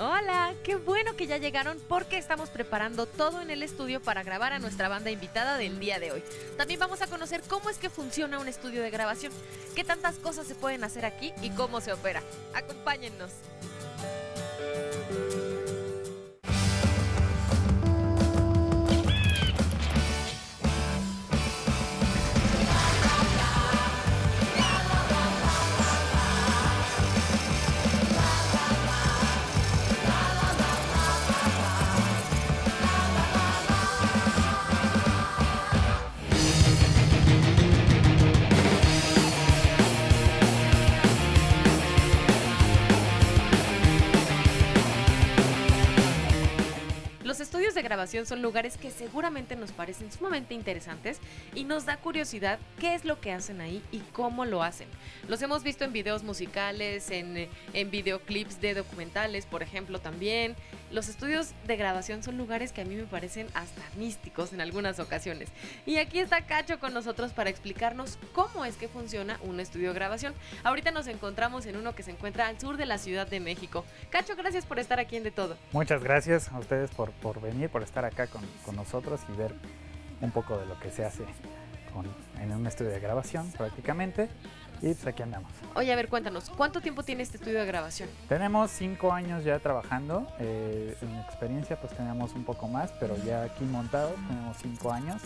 Hola, qué bueno que ya llegaron porque estamos preparando todo en el estudio para grabar a nuestra banda invitada del día de hoy. También vamos a conocer cómo es que funciona un estudio de grabación, qué tantas cosas se pueden hacer aquí y cómo se opera. Acompáñennos. Estudios de grabación son lugares que seguramente nos parecen sumamente interesantes y nos da curiosidad qué es lo que hacen ahí y cómo lo hacen. Los hemos visto en videos musicales, en, en videoclips de documentales, por ejemplo, también. Los estudios de grabación son lugares que a mí me parecen hasta místicos en algunas ocasiones. Y aquí está Cacho con nosotros para explicarnos cómo es que funciona un estudio de grabación. Ahorita nos encontramos en uno que se encuentra al sur de la Ciudad de México. Cacho, gracias por estar aquí en De Todo. Muchas gracias a ustedes por, por venir, por estar acá con, con nosotros y ver un poco de lo que se hace con- en un estudio de grabación prácticamente. Y pues aquí andamos. Oye, a ver, cuéntanos, ¿cuánto tiempo tiene este estudio de grabación? Tenemos cinco años ya trabajando. eh, en experiencia pues tenemos un poco más, pero ya aquí montados tenemos cinco años.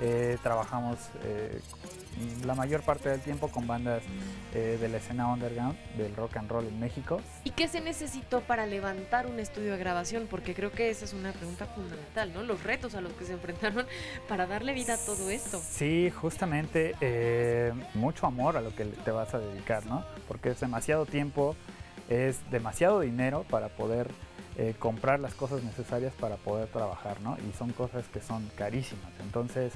Eh, trabajamos eh, la mayor parte del tiempo con bandas eh, de la escena underground del rock and roll en México. ¿Y qué se necesitó para levantar un estudio de grabación? Porque creo que esa es una pregunta fundamental, ¿no? Los retos a los que se enfrentaron para darle vida a todo esto. Sí, justamente eh, mucho amor a lo que te vas a dedicar, ¿no? Porque es demasiado tiempo, es demasiado dinero para poder eh, comprar las cosas necesarias para poder trabajar, ¿no? Y son cosas que son carísimas. Entonces,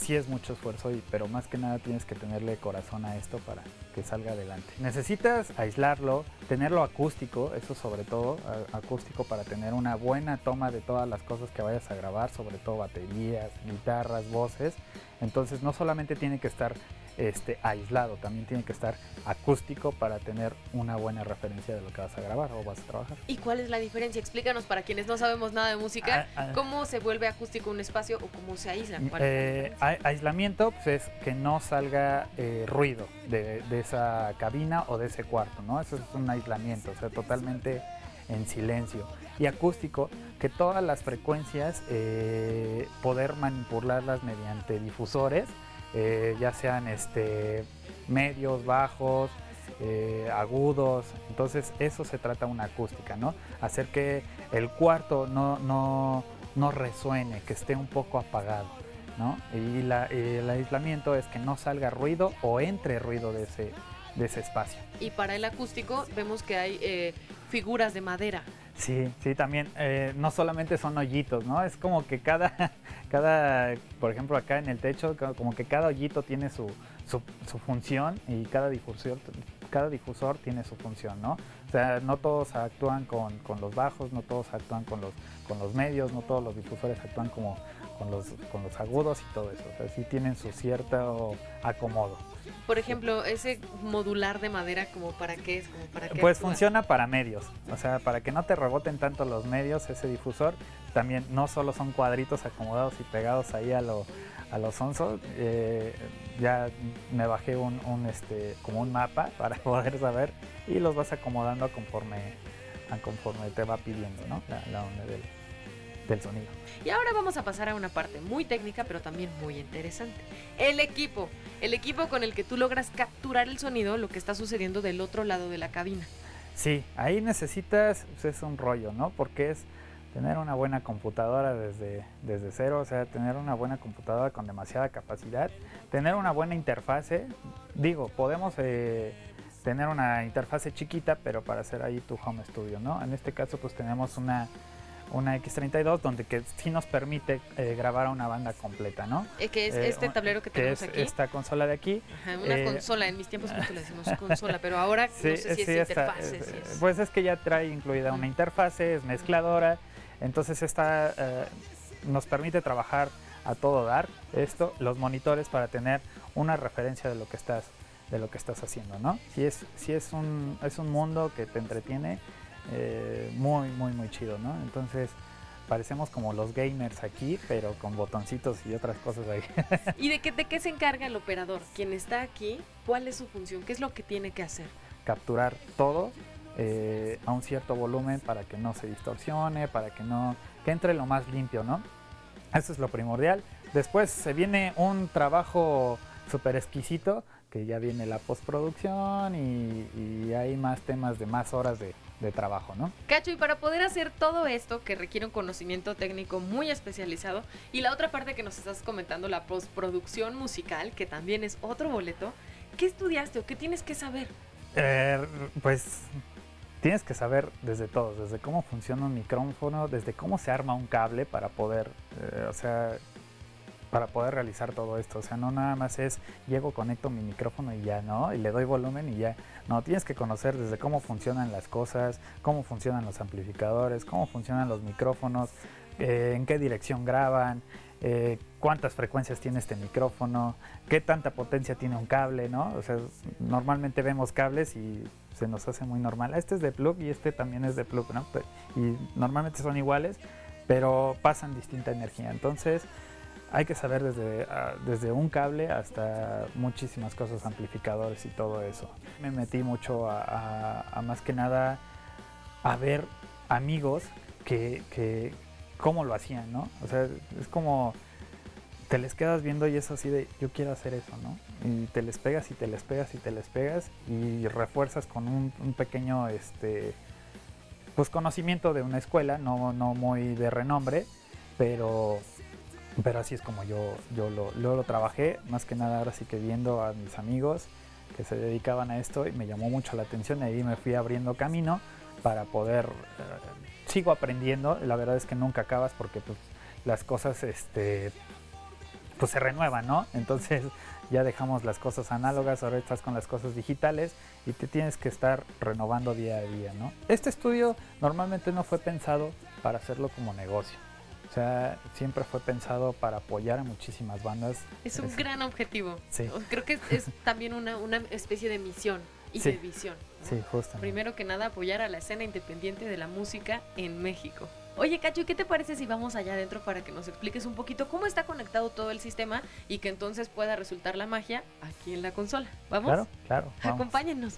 sí es mucho esfuerzo, pero más que nada tienes que tenerle corazón a esto para que salga adelante. Necesitas aislarlo, tenerlo acústico, eso sobre todo, acústico para tener una buena toma de todas las cosas que vayas a grabar, sobre todo baterías, guitarras, voces. Entonces no solamente tiene que estar este, aislado, también tiene que estar acústico para tener una buena referencia de lo que vas a grabar o vas a trabajar. ¿Y cuál es la diferencia? Explícanos para quienes no sabemos nada de música, Ah, ah. cómo se vuelve acústico un espacio o cómo se aísla. ¿Cuál es la Eh, aislamiento pues, es que no salga eh, ruido de, de esa cabina o de ese cuarto, ¿no? Eso es un aislamiento, o sea, totalmente en silencio. Y acústico, que todas las frecuencias eh, poder manipularlas mediante difusores, eh, ya sean este, medios, bajos, eh, agudos. Entonces eso se trata una acústica, ¿no? Hacer que el cuarto no, no, no resuene, que esté un poco apagado. ¿no? Y la- el aislamiento es que no salga ruido o entre ruido de ese, de ese espacio. Y para el acústico vemos que hay eh, figuras de madera. Sí, sí, también eh, no solamente son hoyitos, ¿no? Es como que cada, cada, por ejemplo, acá en el techo, co- como que cada hoyito tiene su, su, su función y cada difusor, cada difusor tiene su función, ¿no? O sea, no todos actúan con, con los bajos, no todos actúan con los, con los medios, no todos los difusores actúan como con los, con los agudos y todo eso. O sea, sí tienen su cierto acomodo. Por ejemplo, ese modular de madera, como para qué es? Como para qué Pues actúa? funciona para medios, o sea, para que no te reboten tanto los medios ese difusor. También no solo son cuadritos acomodados y pegados ahí a lo a los sonsos. eh, ya me bajé un, un, este como un mapa para poder saber y los vas acomodando conforme a conforme te va pidiendo, ¿no? La, la onda del, del sonido. Y ahora vamos a pasar a una parte muy técnica, pero también muy interesante. El equipo. El equipo con el que tú logras capturar el sonido, lo que está sucediendo del otro lado de la cabina. Sí, ahí necesitas, pues, es un rollo, ¿no? Porque es tener una buena computadora desde, desde cero, o sea, tener una buena computadora con demasiada capacidad, tener una buena interfase. Digo, podemos eh, tener una interfase chiquita, pero para hacer ahí tu home studio, ¿no? En este caso, pues tenemos una, una X32 donde que sí nos permite eh, grabar a una banda completa, ¿no? Eh, que es Eh, este tablero que Que tenemos es aquí. esta consola de aquí. Ajá, una eh, consola. En mis tiempos le decimos consola, pero ahora no sé si es está, interfase. eh, si es- Pues es que ya trae incluida una interfase, es mezcladora, entonces esta nos permite trabajar a todo dar esto, los monitores para tener una referencia de lo que estás de lo que estás haciendo, ¿no? Si es si es un es un mundo que te entretiene, eh, muy, muy, muy chido, ¿no? Entonces parecemos como los gamers aquí, pero con botoncitos y otras cosas ahí. ¿Y de qué, de qué se encarga el operador? Quien está aquí, ¿cuál es su función? ¿Qué es lo que tiene que hacer? Capturar todo eh, a un cierto volumen para que no se distorsione, para que no que entre lo más limpio, ¿no? Eso es lo primordial. Después se viene un trabajo súper exquisito, que ya viene la postproducción y, y hay más temas de más horas de, de trabajo, ¿no? Cacho, y para poder hacer todo esto que requiere un conocimiento técnico muy especializado, y la otra parte que nos estás comentando, la postproducción musical, que también es otro boleto, ¿qué estudiaste o qué tienes que saber? Eh, pues tienes que saber desde todo, desde cómo funciona un micrófono, desde cómo se arma un cable para poder, eh, o sea, para poder realizar todo esto. O sea, no nada más es llego, conecto mi micrófono y ya, ¿no? Y le doy volumen y ya. No, tienes que conocer desde cómo funcionan las cosas, cómo funcionan los amplificadores, cómo funcionan los micrófonos, eh, en qué dirección graban, eh, cuántas frecuencias tiene este micrófono, qué tanta potencia tiene un cable, ¿no? O sea, normalmente vemos cables y se nos hace muy normal. Este es de plug y este también es de plug, ¿no? Y normalmente son iguales, pero pasan distinta energía. Entonces, hay que saber desde, uh, desde un cable hasta muchísimas cosas, amplificadores y todo eso. Me metí mucho a más que nada a ver amigos que, que, cómo lo hacían, ¿no? O sea, es como te les quedas viendo y es así de yo quiero hacer eso, ¿no? Y te les pegas y te les pegas y te les pegas y refuerzas con un, un pequeño este pues conocimiento de una escuela, no, no muy de renombre, pero pero así es como yo, yo lo, lo, trabajé, más que nada ahora sí que viendo a mis amigos que se dedicaban a esto y me llamó mucho la atención y ahí me fui abriendo camino para poder, eh, sigo aprendiendo, la verdad es que nunca acabas porque pues, las cosas este, pues se renuevan, ¿no? Entonces ya dejamos las cosas análogas, ahora estás con las cosas digitales y te tienes que estar renovando día a día, ¿no? Este estudio normalmente no fue pensado para hacerlo como negocio o sea, siempre fue pensado para apoyar a muchísimas bandas. Es un es, gran objetivo. Sí. Creo que es, es también una, una, especie de misión y sí. de visión. ¿no? Sí, justo. Primero que nada, apoyar a la escena independiente de la música en México. Oye, Cacho, ¿qué te parece si vamos allá adentro para que nos expliques un poquito cómo está conectado todo el sistema y que entonces pueda resultar la magia aquí en la consola? ¿Vamos? Claro, claro. Vamos. Acompáñennos.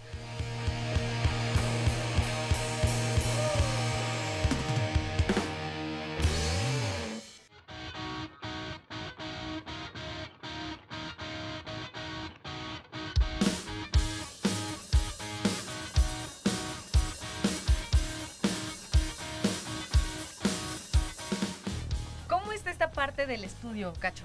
Estudio, Cacho?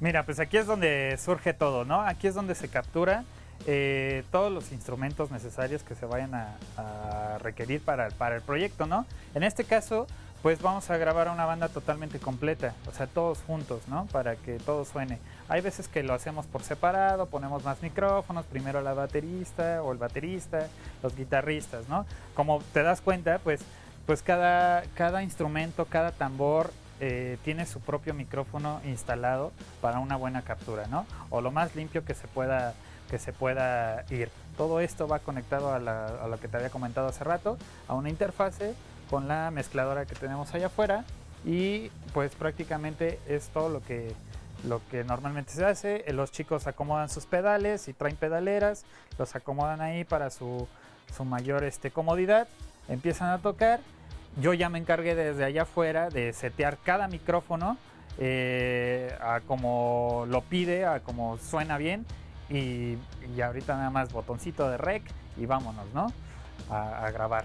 Mira, pues aquí es donde surge todo, ¿no? Aquí es donde se captura eh, todos los instrumentos necesarios que se vayan a, requerir para, el proyecto, ¿no? En este caso, pues vamos a grabar una banda totalmente completa, o sea, todos juntos, ¿no? Para que todo suene. Hay veces que lo hacemos por separado, ponemos más micrófonos, primero la baterista o el baterista, los guitarristas, ¿no? Como te das cuenta, pues, pues cada, cada instrumento, cada tambor eh, tiene su propio micrófono instalado para una buena captura, ¿no? O lo más limpio que se pueda, que se pueda ir. Todo esto va conectado a, a lo que te había comentado hace rato, a una interfase con la mezcladora que tenemos allá afuera y pues prácticamente es todo lo que, lo que normalmente se hace. Los chicos acomodan sus pedales y traen pedaleras, los acomodan ahí para su, su mayor este, comodidad, empiezan a tocar yo ya me encargué desde allá afuera de setear cada micrófono eh, a como lo pide, a como suena bien. Y, ahorita nada más botoncito de rec y vámonos, ¿no? A grabar.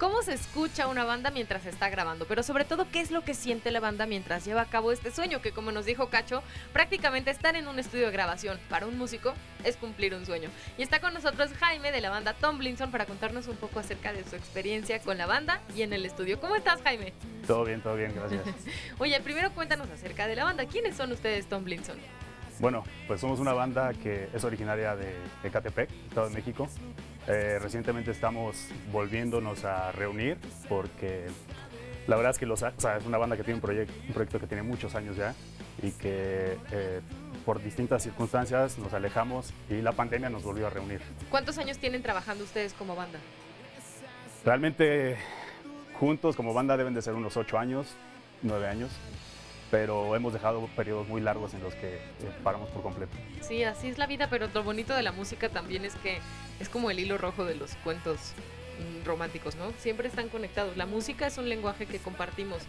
Cómo se escucha una banda mientras está grabando, pero sobre todo qué es lo que siente la banda mientras lleva a cabo este sueño, que como nos dijo Cacho, prácticamente estar en un estudio de grabación para un músico es cumplir un sueño. Y está con nosotros Jaime de la banda Tomlinson para contarnos un poco acerca de su experiencia con la banda y en el estudio. ¿Cómo estás, Jaime? Todo bien, todo bien, gracias. Oye, primero cuéntanos acerca de la banda. ¿Quiénes son ustedes, Tomlinson? Bueno, pues somos una banda que es originaria de Ecatepec, Estado de México. Eh, recientemente estamos volviéndonos a reunir porque la verdad es que los, o sea, es una banda que tiene un, proyecto, un proyecto que tiene muchos años ya y que eh, por distintas circunstancias nos alejamos y la pandemia nos volvió a reunir. ¿Cuántos años tienen trabajando ustedes como banda? Realmente juntos como banda deben de ser unos ocho años, nueve años, pero hemos dejado periodos muy largos en los que eh, paramos por completo. Sí, así es la vida, pero lo bonito de la música también es que es como el hilo rojo de los cuentos mm, románticos, ¿no? Siempre están conectados. La música es un lenguaje que compartimos.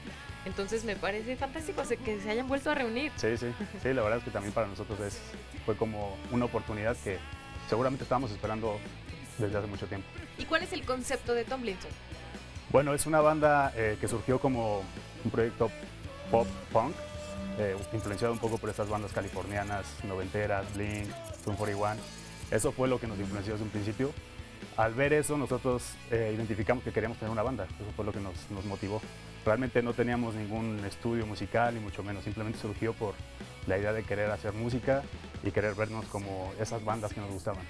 Entonces me parece fantástico que se hayan vuelto a reunir. Sí, sí, sí, la verdad es que también para nosotros es, fue como una oportunidad que seguramente estábamos esperando desde hace mucho tiempo. ¿Y cuál es el concepto de Tomlinson? Bueno, es una banda eh, que surgió como un proyecto pop punk, eh, influenciado un poco por estas bandas californianas, noventeras, Blink, Zoom 41. Eso fue lo que nos influenció desde un principio. Al ver eso, nosotros eh, identificamos que queríamos tener una banda. Eso fue lo que nos, nos motivó. Realmente no teníamos ningún estudio musical, ni mucho menos. Simplemente surgió por la idea de querer hacer música y querer vernos como esas bandas que nos gustaban.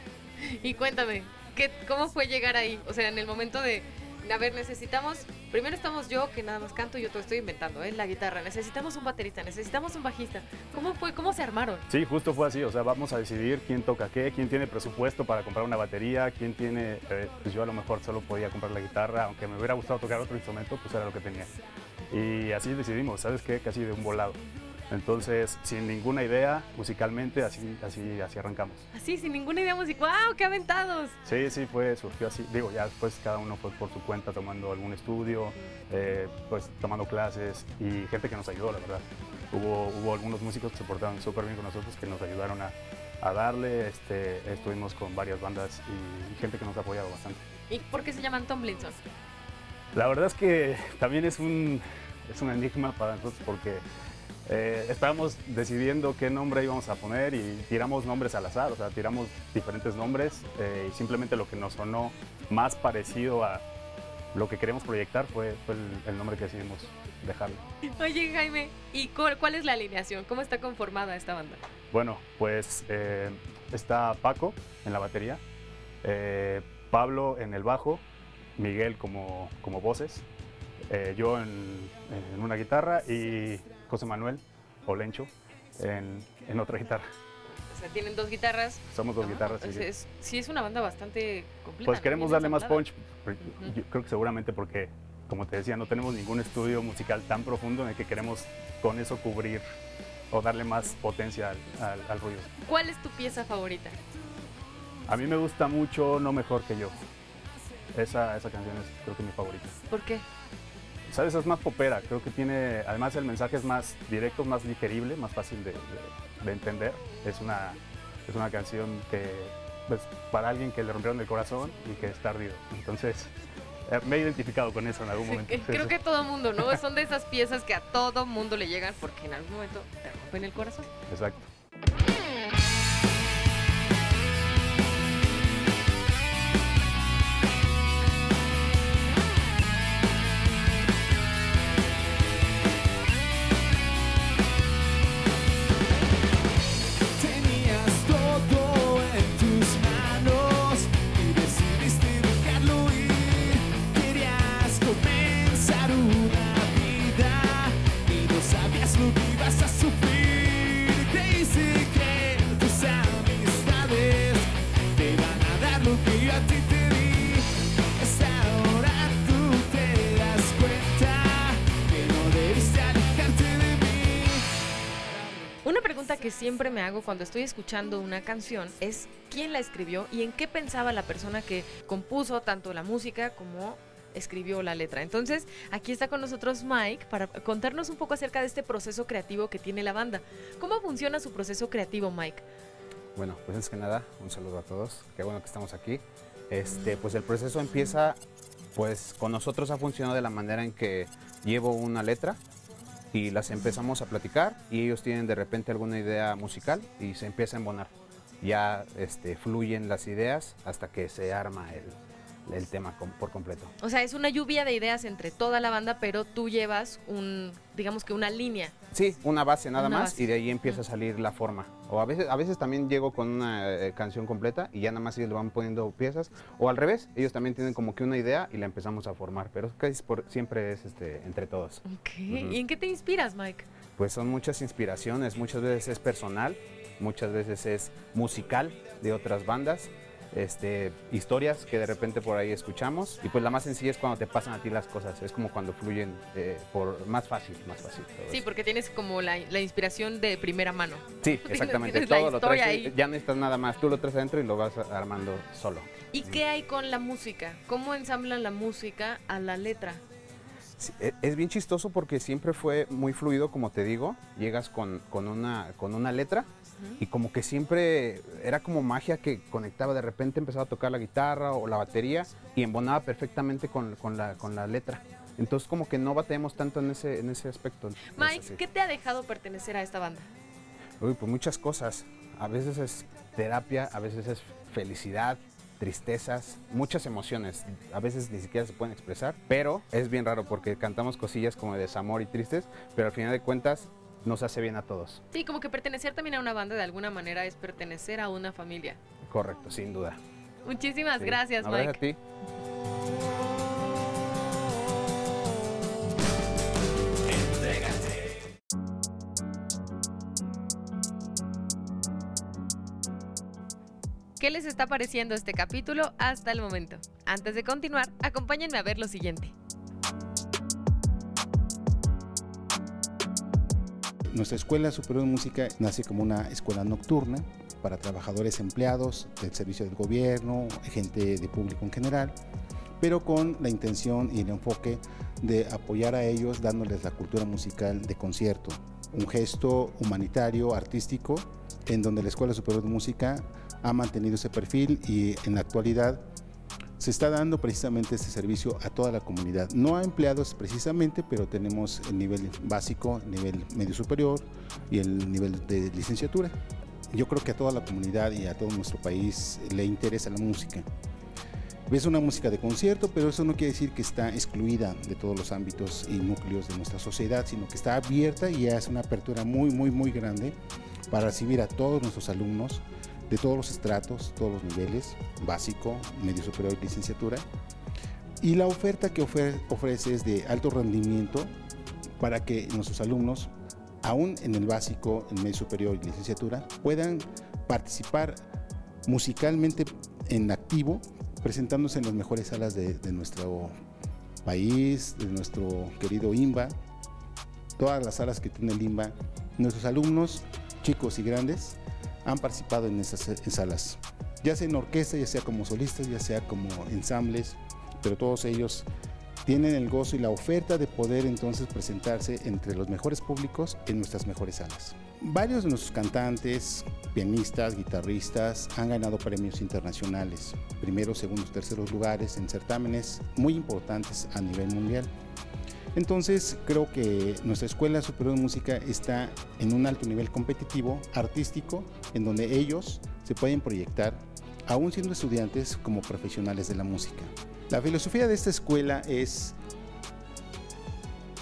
Y cuéntame, ¿qué, ¿cómo fue llegar ahí? O sea, en el momento de, a ver, necesitamos, primero estamos yo que nada más canto y yo todo estoy inventando, ¿eh? La guitarra, necesitamos un baterista, necesitamos un bajista. ¿Cómo fue? ¿Cómo se armaron? Sí, justo fue así, o sea, vamos a decidir quién toca qué, quién tiene presupuesto para comprar una batería, quién tiene, eh, pues yo a lo mejor solo podía comprar la guitarra, aunque me hubiera gustado tocar otro instrumento, pues era lo que tenía. Y así decidimos, ¿sabes qué? Casi de un volado. Entonces, sin ninguna idea musicalmente, así, así, así arrancamos. Así, sin ninguna idea musical. ¡Wow! ¡Qué aventados! Sí, sí, fue, surgió así. Digo, ya después cada uno fue por su cuenta tomando algún estudio, eh, pues tomando clases y gente que nos ayudó, la verdad. Hubo, hubo algunos músicos que se portaron súper bien con nosotros, que nos ayudaron a, a darle. Este, estuvimos con varias bandas y gente que nos ha apoyado bastante. ¿Y por qué se llaman Tomlinson? La verdad es que también es un, es un enigma para nosotros porque eh, estábamos decidiendo qué nombre íbamos a poner y tiramos nombres al azar, o sea, tiramos diferentes nombres eh, y simplemente lo que nos sonó más parecido a lo que queremos proyectar fue, fue el, nombre que decidimos dejarle. Oye Jaime, ¿y cuál es la alineación? ¿Cómo está conformada esta banda? Bueno, pues eh, está Paco en la batería, Pablo en el bajo, Miguel como, como voces, yo en, en una guitarra y José Manuel Olencho en, en otra guitarra. O sea, tienen dos guitarras. Somos dos guitarras, sí, es, sí. es una banda bastante completa. Pues queremos darle más punch. Yo creo que seguramente porque, como te decía, no tenemos ningún estudio musical tan profundo en el que queremos con eso cubrir o darle más potencia al, al ruido. ¿Cuál es tu pieza favorita? A mí me gusta mucho No Mejor Que Yo. Esa, esa canción es creo que mi favorita. ¿Por qué? ¿Sabes? Es más popera, creo que tiene, además el mensaje es más directo, más digerible, más fácil de, entender. Es una, es una canción que, pues, para alguien que le rompieron el corazón y que está ardido. Entonces, eh, me he identificado con eso en algún momento. creo que todo mundo, ¿no? Son de esas piezas que a todo mundo le llegan porque en algún momento te rompen el corazón. Exacto. Siempre me hago cuando estoy escuchando una canción es quién la escribió y en qué pensaba la persona que compuso tanto la música como escribió la letra. Entonces, aquí está con nosotros Mike para contarnos un poco acerca de este proceso creativo que tiene la banda. ¿Cómo funciona su proceso creativo, Mike? Bueno, pues es que nada, un saludo a todos. Qué bueno que estamos aquí. Este, pues el proceso empieza, pues con nosotros ha funcionado de la manera en que llevo una letra, y las empezamos a platicar y ellos tienen de repente alguna idea musical y se empieza a embonar. Ya este, fluyen las ideas hasta que se arma el, el tema por completo. O sea, es una lluvia de ideas entre toda la banda, pero tú llevas un, digamos que una línea. Sí, una base nada más y de ahí empieza a salir la forma. O a veces, a veces también llego con una eh, canción completa y ya nada más ellos le van poniendo piezas. O al revés, ellos también tienen como que una idea y la empezamos a formar, pero casi por, siempre es este, entre todos. ¿Y en qué te inspiras, Mike? Pues son muchas inspiraciones, muchas veces es personal, muchas veces es musical de otras bandas este, historias que de repente por ahí escuchamos. Y pues la más sencilla es cuando te pasan a ti las cosas, es como cuando fluyen eh, por más fácil, más fácil. sí, porque tienes como la, inspiración de primera mano. Sí, exactamente. Todo lo traes, ya no necesitas nada más, tú lo traes adentro y lo vas armando solo. ¿Y qué hay con la música? ¿Cómo ensamblan la música a la letra? E, es bien chistoso porque siempre fue muy fluido, como te digo. Llegas con, con, una, con una letra y como que siempre era como magia que conectaba. De repente empezaba a tocar la guitarra o la batería y embonaba perfectamente con, con, la, con la letra. Entonces como que no batemos tanto en ese, en ese aspecto. Mike, ¿qué te ha dejado pertenecer a esta banda? Uy, pues muchas cosas. A veces es terapia, a veces es felicidad, tristezas, muchas emociones. A veces ni siquiera se pueden expresar, pero es bien raro porque cantamos cosillas como de desamor y tristes, pero al final de cuentas nos hace bien a todos. Sí, como que pertenecer también a una banda de alguna manera es pertenecer a una familia. Correcto, sin duda. Muchísimas gracias, Mike. Gracias a ti. ¿Qué les está pareciendo este capítulo hasta el momento? Antes de continuar, acompáñenme a ver lo siguiente. Nuestra Escuela Superior de Música nace como una escuela nocturna para trabajadores empleados del servicio del gobierno, gente de público en general, pero con la intención y el enfoque de apoyar a ellos dándoles la cultura musical de concierto, un gesto humanitario, artístico, en donde la Escuela Superior de Música ha mantenido ese perfil y en la actualidad se está dando precisamente este servicio a toda la comunidad. No a empleados precisamente, pero tenemos el nivel básico, el nivel medio superior y el nivel de licenciatura. Yo creo que a toda la comunidad y a todo nuestro país le interesa la música. Es una música de concierto, pero eso no quiere decir que está excluida de todos los ámbitos y núcleos de nuestra sociedad, sino que está abierta y hace una apertura muy, muy, muy grande para recibir a todos nuestros alumnos de todos los estratos, todos los niveles, básico, medio superior y licenciatura. Y la oferta que ofrece es de alto rendimiento para que nuestros alumnos, aún en el básico, en medio superior y licenciatura, puedan participar musicalmente en activo, presentándose en las mejores salas de, de nuestro país, de nuestro querido IMBA, todas las salas que tiene el IMBA. Nuestros alumnos, chicos y grandes, han participado en esas salas, ya sea en orquesta, ya sea como solistas, ya sea como ensambles, pero todos ellos tienen el gozo y la oferta de poder entonces presentarse entre los mejores públicos en nuestras mejores salas. Varios de nuestros cantantes, pianistas, guitarristas han ganado premios internacionales, primeros, segundos, terceros lugares en certámenes muy importantes a nivel mundial. Entonces creo que nuestra Escuela Superior de Música está en un alto nivel competitivo, artístico, en donde ellos se pueden proyectar, aún siendo estudiantes, como profesionales de la música. La filosofía de esta escuela es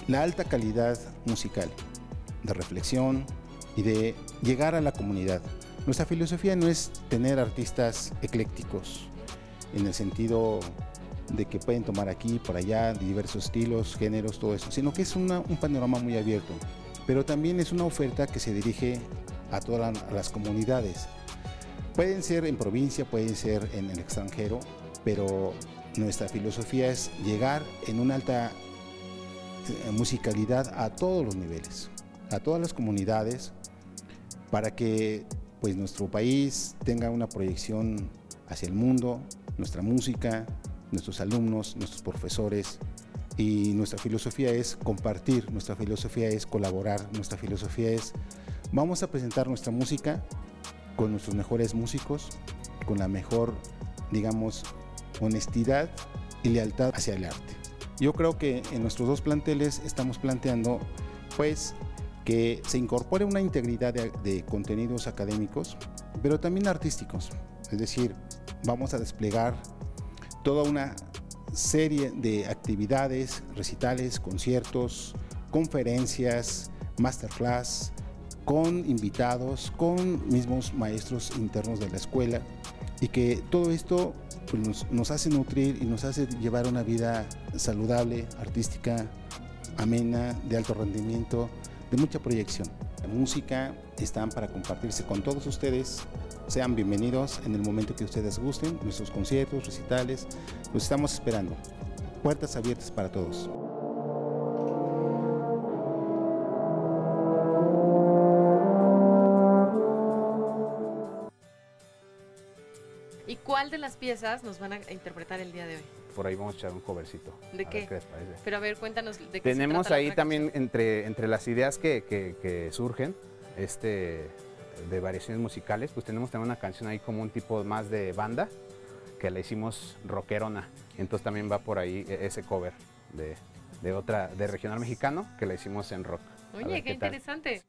la alta calidad musical, de reflexión y de llegar a la comunidad. Nuestra filosofía no es tener artistas eclécticos en el sentido de que pueden tomar aquí, por allá, diversos estilos, géneros, todo eso, sino que es un panorama muy abierto. Pero también es una oferta que se dirige a todas las comunidades. Pueden ser en provincia, pueden ser en el extranjero, pero nuestra filosofía es llegar en una alta eh, musicalidad a todos los niveles, a todas las comunidades, para que pues nuestro país tenga una proyección hacia el mundo, nuestra música, nuestros alumnos, nuestros profesores. Y nuestra filosofía es compartir, nuestra filosofía es colaborar, nuestra filosofía es vamos a presentar nuestra música con nuestros mejores músicos, con la mejor, digamos, honestidad y lealtad hacia el arte. Yo creo que en nuestros dos planteles estamos planteando, pues, que se incorpore una integridad de, contenidos académicos, pero también artísticos. Es decir, vamos a desplegar toda una serie de actividades, recitales, conciertos, conferencias, masterclass, con invitados, con mismos maestros internos de la escuela y que todo esto pues, nos, hace nutrir y nos hace llevar una vida saludable, artística, amena, de alto rendimiento, de mucha proyección. La música están para compartirse con todos ustedes. Sean bienvenidos en el momento que ustedes gusten, nuestros conciertos, recitales, los estamos esperando. Puertas abiertas para todos. ¿Y cuál de las piezas nos van a interpretar el día de hoy? Por ahí vamos a echar un covercito. ¿De qué? ver les parece. Pero a ver, cuéntanos de qué se Tenemos trata la ahí también canción. entre, entre las ideas que, que- que surgen este, de variaciones musicales, pues tenemos también una canción ahí como un tipo más de banda que la hicimos rockerona. Entonces también va por ahí e- ese cover de, de otra, de regional mexicano que la hicimos en rock. Oye, qué, interesante.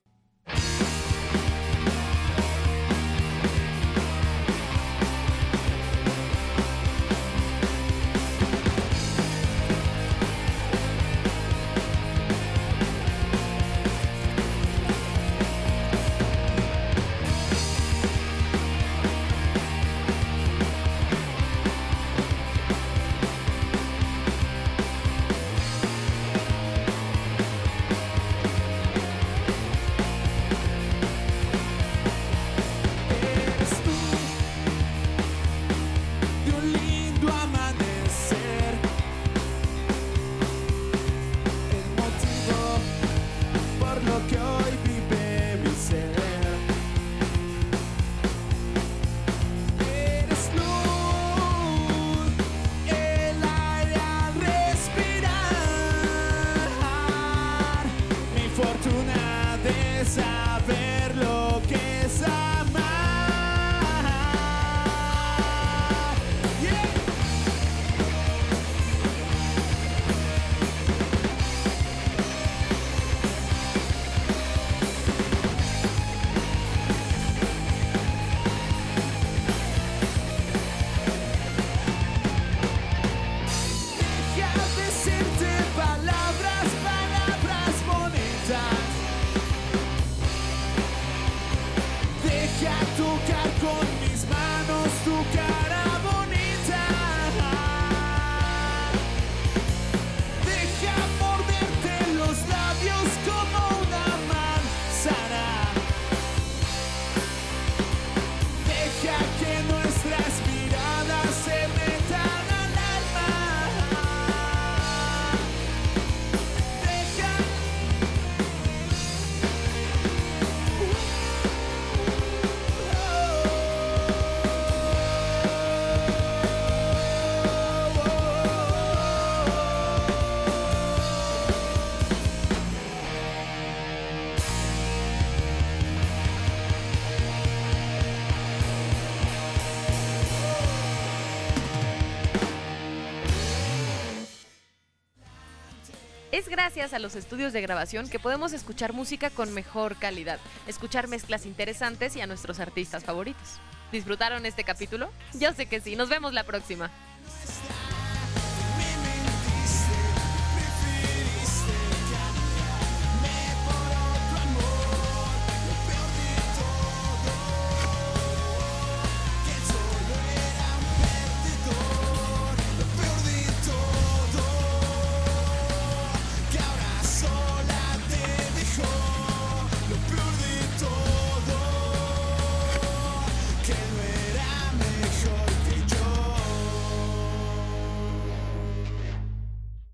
Es gracias a los estudios de grabación que podemos escuchar música con mejor calidad, escuchar mezclas interesantes y a nuestros artistas favoritos. ¿Disfrutaron este capítulo? Yo sé que sí, nos vemos la próxima.